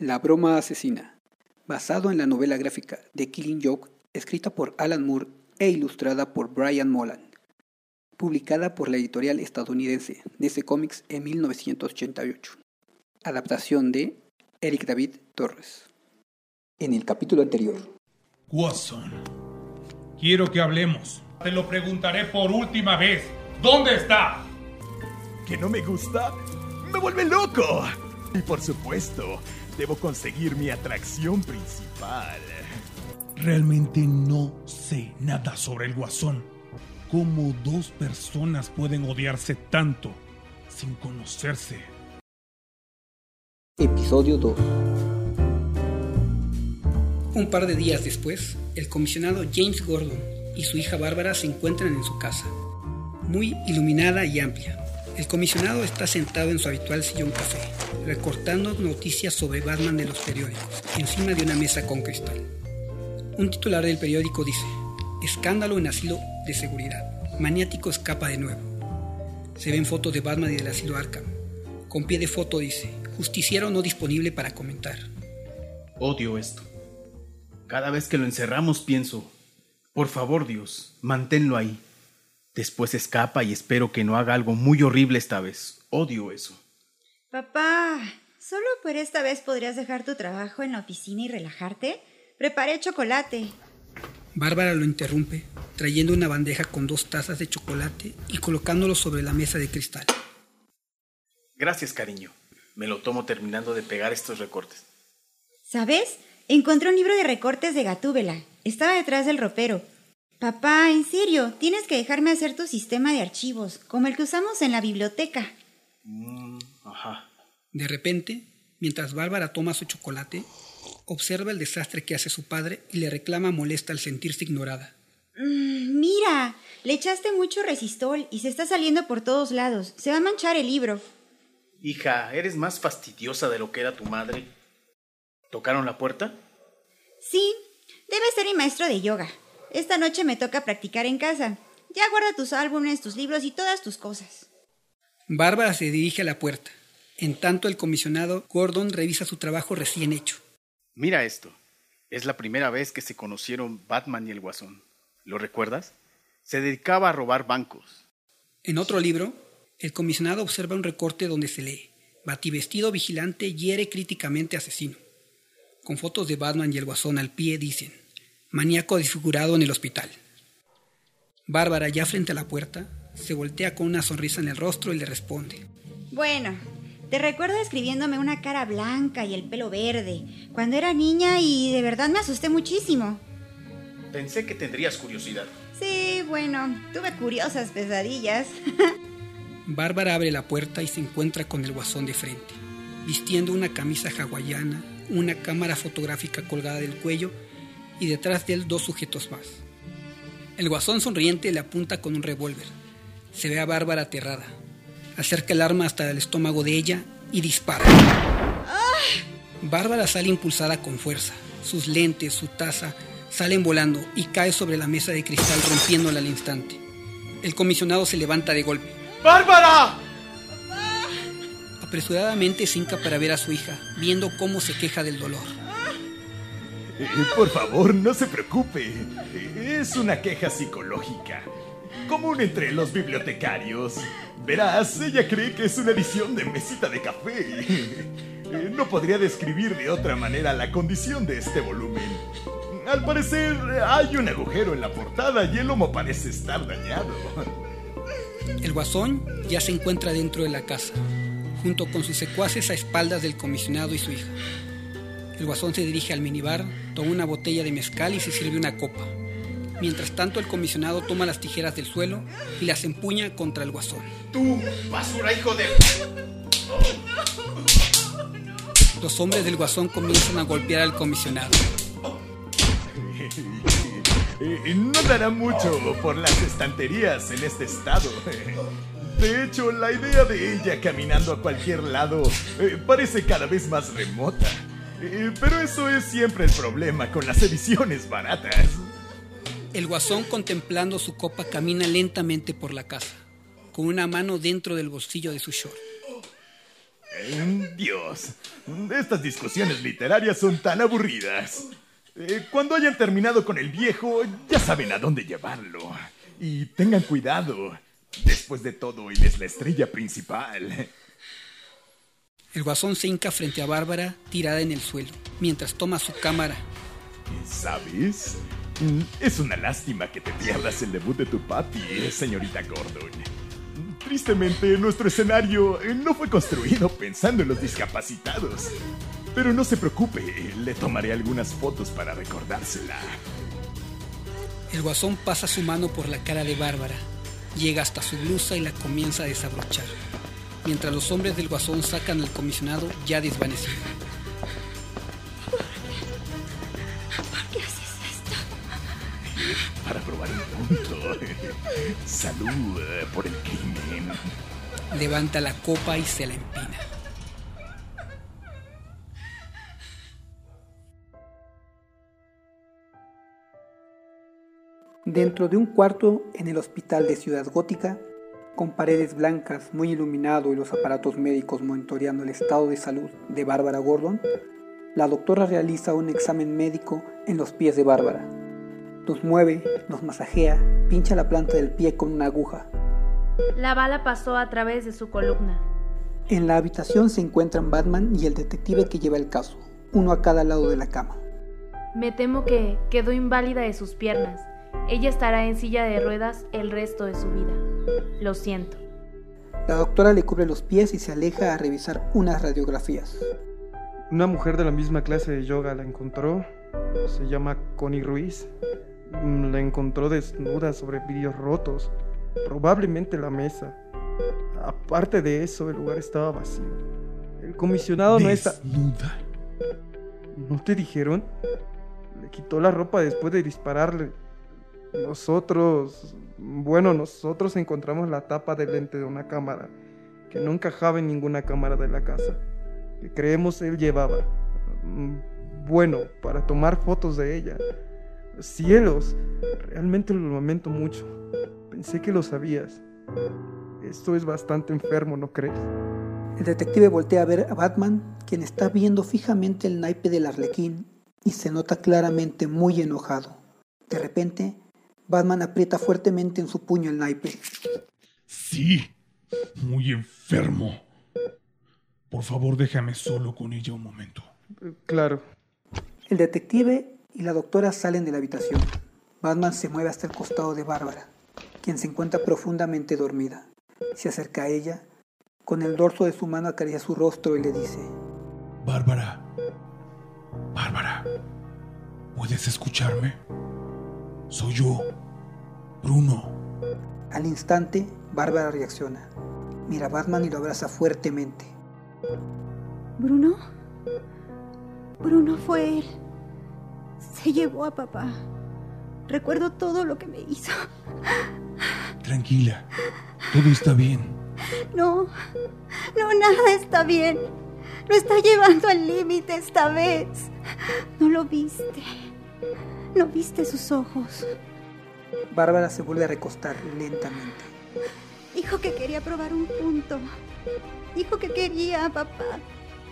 La broma asesina, basado en la novela gráfica The Killing Joke, escrita por Alan Moore e ilustrada por Brian Molan, publicada por la editorial estadounidense DC Comics en 1988. Adaptación de Eric David Torres. En el capítulo anterior. Watson, quiero que hablemos. Te lo preguntaré por última vez. ¿Dónde está? ¿Que no me gusta? ¡Me vuelve loco! Y por supuesto, debo conseguir mi atracción principal. Realmente no sé nada sobre el guasón. ¿Cómo dos personas pueden odiarse tanto sin conocerse? Episodio 2 Un par de días después, el comisionado James Gordon y su hija Bárbara se encuentran en su casa, muy iluminada y amplia. El comisionado está sentado en su habitual sillón café, recortando noticias sobre Batman de los periódicos, encima de una mesa con cristal. Un titular del periódico dice, Escándalo en asilo de seguridad. Maniático escapa de nuevo. Se ven fotos de Batman y del asilo Arkham. Con pie de foto dice, justiciero no disponible para comentar. Odio esto. Cada vez que lo encerramos pienso, por favor Dios, manténlo ahí. Después escapa y espero que no haga algo muy horrible esta vez. Odio eso. Papá, ¿solo por esta vez podrías dejar tu trabajo en la oficina y relajarte? Preparé chocolate. Bárbara lo interrumpe, trayendo una bandeja con dos tazas de chocolate y colocándolo sobre la mesa de cristal. Gracias, cariño. Me lo tomo terminando de pegar estos recortes. ¿Sabes? Encontré un libro de recortes de Gatúbela. Estaba detrás del ropero. Papá, en serio, tienes que dejarme hacer tu sistema de archivos, como el que usamos en la biblioteca. Mm, ajá. De repente, mientras Bárbara toma su chocolate, observa el desastre que hace su padre y le reclama molesta al sentirse ignorada. Mm, mira, le echaste mucho resistol y se está saliendo por todos lados. Se va a manchar el libro. Hija, eres más fastidiosa de lo que era tu madre. ¿Tocaron la puerta? Sí, debe ser mi maestro de yoga. Esta noche me toca practicar en casa. Ya guarda tus álbumes, tus libros y todas tus cosas. Bárbara se dirige a la puerta. En tanto, el comisionado Gordon revisa su trabajo recién hecho. Mira esto. Es la primera vez que se conocieron Batman y el Guasón. ¿Lo recuerdas? Se dedicaba a robar bancos. En otro libro, el comisionado observa un recorte donde se lee: Bativestido vigilante hiere críticamente asesino. Con fotos de Batman y el Guasón al pie dicen: maníaco desfigurado en el hospital. Bárbara, ya frente a la puerta, se voltea con una sonrisa en el rostro y le responde. Bueno, te recuerdo escribiéndome una cara blanca y el pelo verde, cuando era niña y de verdad me asusté muchísimo. Pensé que tendrías curiosidad. Sí, bueno, tuve curiosas pesadillas. Bárbara abre la puerta y se encuentra con el guasón de frente, vistiendo una camisa hawaiana, una cámara fotográfica colgada del cuello y detrás de él dos sujetos más. El guasón sonriente le apunta con un revólver. Se ve a Bárbara aterrada. Acerca el arma hasta el estómago de ella y dispara. Bárbara sale impulsada con fuerza. Sus lentes, su taza, salen volando y cae sobre la mesa de cristal rompiéndola al instante. El comisionado se levanta de golpe. ¡Bárbara! Apresuradamente se hinca para ver a su hija, viendo cómo se queja del dolor. Por favor, no se preocupe. Es una queja psicológica. Común entre los bibliotecarios. Verás, ella cree que es una edición de mesita de café. No podría describir de otra manera la condición de este volumen. Al parecer, hay un agujero en la portada y el lomo parece estar dañado. El guasón ya se encuentra dentro de la casa, junto con sus secuaces a espaldas del comisionado y su hija. El guasón se dirige al minibar, toma una botella de mezcal y se sirve una copa. Mientras tanto, el comisionado toma las tijeras del suelo y las empuña contra el guasón. ¡Tú, basura, hijo de... Los hombres del guasón comienzan a golpear al comisionado. No dará mucho por las estanterías en este estado. De hecho, la idea de ella caminando a cualquier lado eh, parece cada vez más remota. Eh, Pero eso es siempre el problema con las ediciones baratas. El guasón, contemplando su copa, camina lentamente por la casa, con una mano dentro del bolsillo de su short. Eh, Dios, estas discusiones literarias son tan aburridas. Eh, cuando hayan terminado con el viejo, ya saben a dónde llevarlo. Y tengan cuidado. Después de todo, él es la estrella principal. El guasón se hinca frente a Bárbara, tirada en el suelo, mientras toma su cámara. ¿Sabes? Mm, Es una lástima que te pierdas el debut de tu papi, señorita Gordon. Tristemente, nuestro escenario eh, no fue construido pensando en los discapacitados. Pero no se preocupe, le tomaré algunas fotos para recordársela. El guasón pasa su mano por la cara de Bárbara, llega hasta su blusa y la comienza a desabrochar, mientras los hombres del guasón sacan al comisionado ya desvanecido. ¿Por qué haces esto? Para probar un punto. Salud eh, por el crimen. Levanta la copa y se la empina. Dentro de un cuarto en el hospital de Ciudad Gótica, con paredes blancas, muy iluminado y los aparatos médicos monitoreando el estado de salud de Bárbara Gordon, la doctora realiza un examen médico en los pies de Bárbara. Los mueve, los masajea, pincha la planta del pie con una aguja. La bala pasó a través de su columna. En la habitación se encuentran Batman y el detective que lleva el caso, uno a cada lado de la cama. Me temo que quedó inválida de sus piernas. Ella estará en silla de ruedas el resto de su vida. Lo siento. La doctora le cubre los pies y se aleja a revisar unas radiografías. Una mujer de la misma clase de yoga la encontró. Se llama Connie Ruiz. Mm, La encontró desnuda sobre vidrios rotos. Probablemente la mesa. Aparte de eso, el lugar estaba vacío. El comisionado no está... Desnuda. ¿No te dijeron? Le quitó la ropa después de dispararle. Nosotros... Bueno, nosotros encontramos la tapa del lente de una cámara que no encajaba en ninguna cámara de la casa. Que creemos él llevaba. Mm, Bueno, para tomar fotos de ella. Cielos, realmente lo lamento mucho. Pensé que lo sabías. Esto es bastante enfermo, ¿no crees? El detective voltea a ver a Batman, quien está viendo fijamente el naipe del arlequín y se nota claramente muy enojado. De repente, Batman aprieta fuertemente en su puño el naipe. Sí, muy enfermo. Por favor, déjame solo con ella un momento. Claro. El detective y la doctora salen de la habitación. Batman se mueve hasta el costado de Bárbara, quien se encuentra profundamente dormida. Se acerca a ella, con el dorso de su mano acaricia su rostro y le dice, Bárbara. Bárbara. ¿Puedes escucharme? Soy yo, Bruno. Al instante, Bárbara reacciona. Mira a Batman y lo abraza fuertemente. ¿Bruno? Bruno fue él. Se llevó a papá. Recuerdo todo lo que me hizo. Tranquila. Todo está bien. No, no, nada está bien. Lo está llevando al límite esta vez. No lo viste. No viste sus ojos. Bárbara se vuelve a recostar lentamente. Dijo que quería probar un punto. Dijo que quería a papá.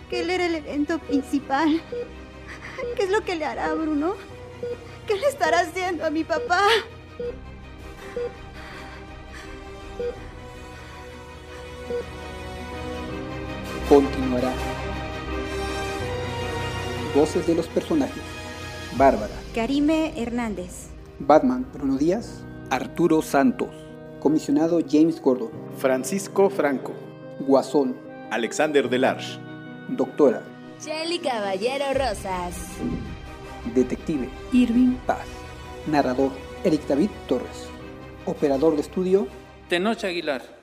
Que él era el evento principal. ¿Qué es lo que le hará a Bruno? ¿Qué le estará haciendo a mi papá? Continuará. Voces de los personajes. Bárbara. Karime Hernández. Batman, Bruno Díaz. Arturo Santos. Comisionado James Gordon. Francisco Franco. Guasón. Alexander Delarge. Doctora. Shelly Caballero Rosas. Detective. Irving. Paz. Narrador. Eric David Torres. Operador de estudio. Tenoch Aguilar.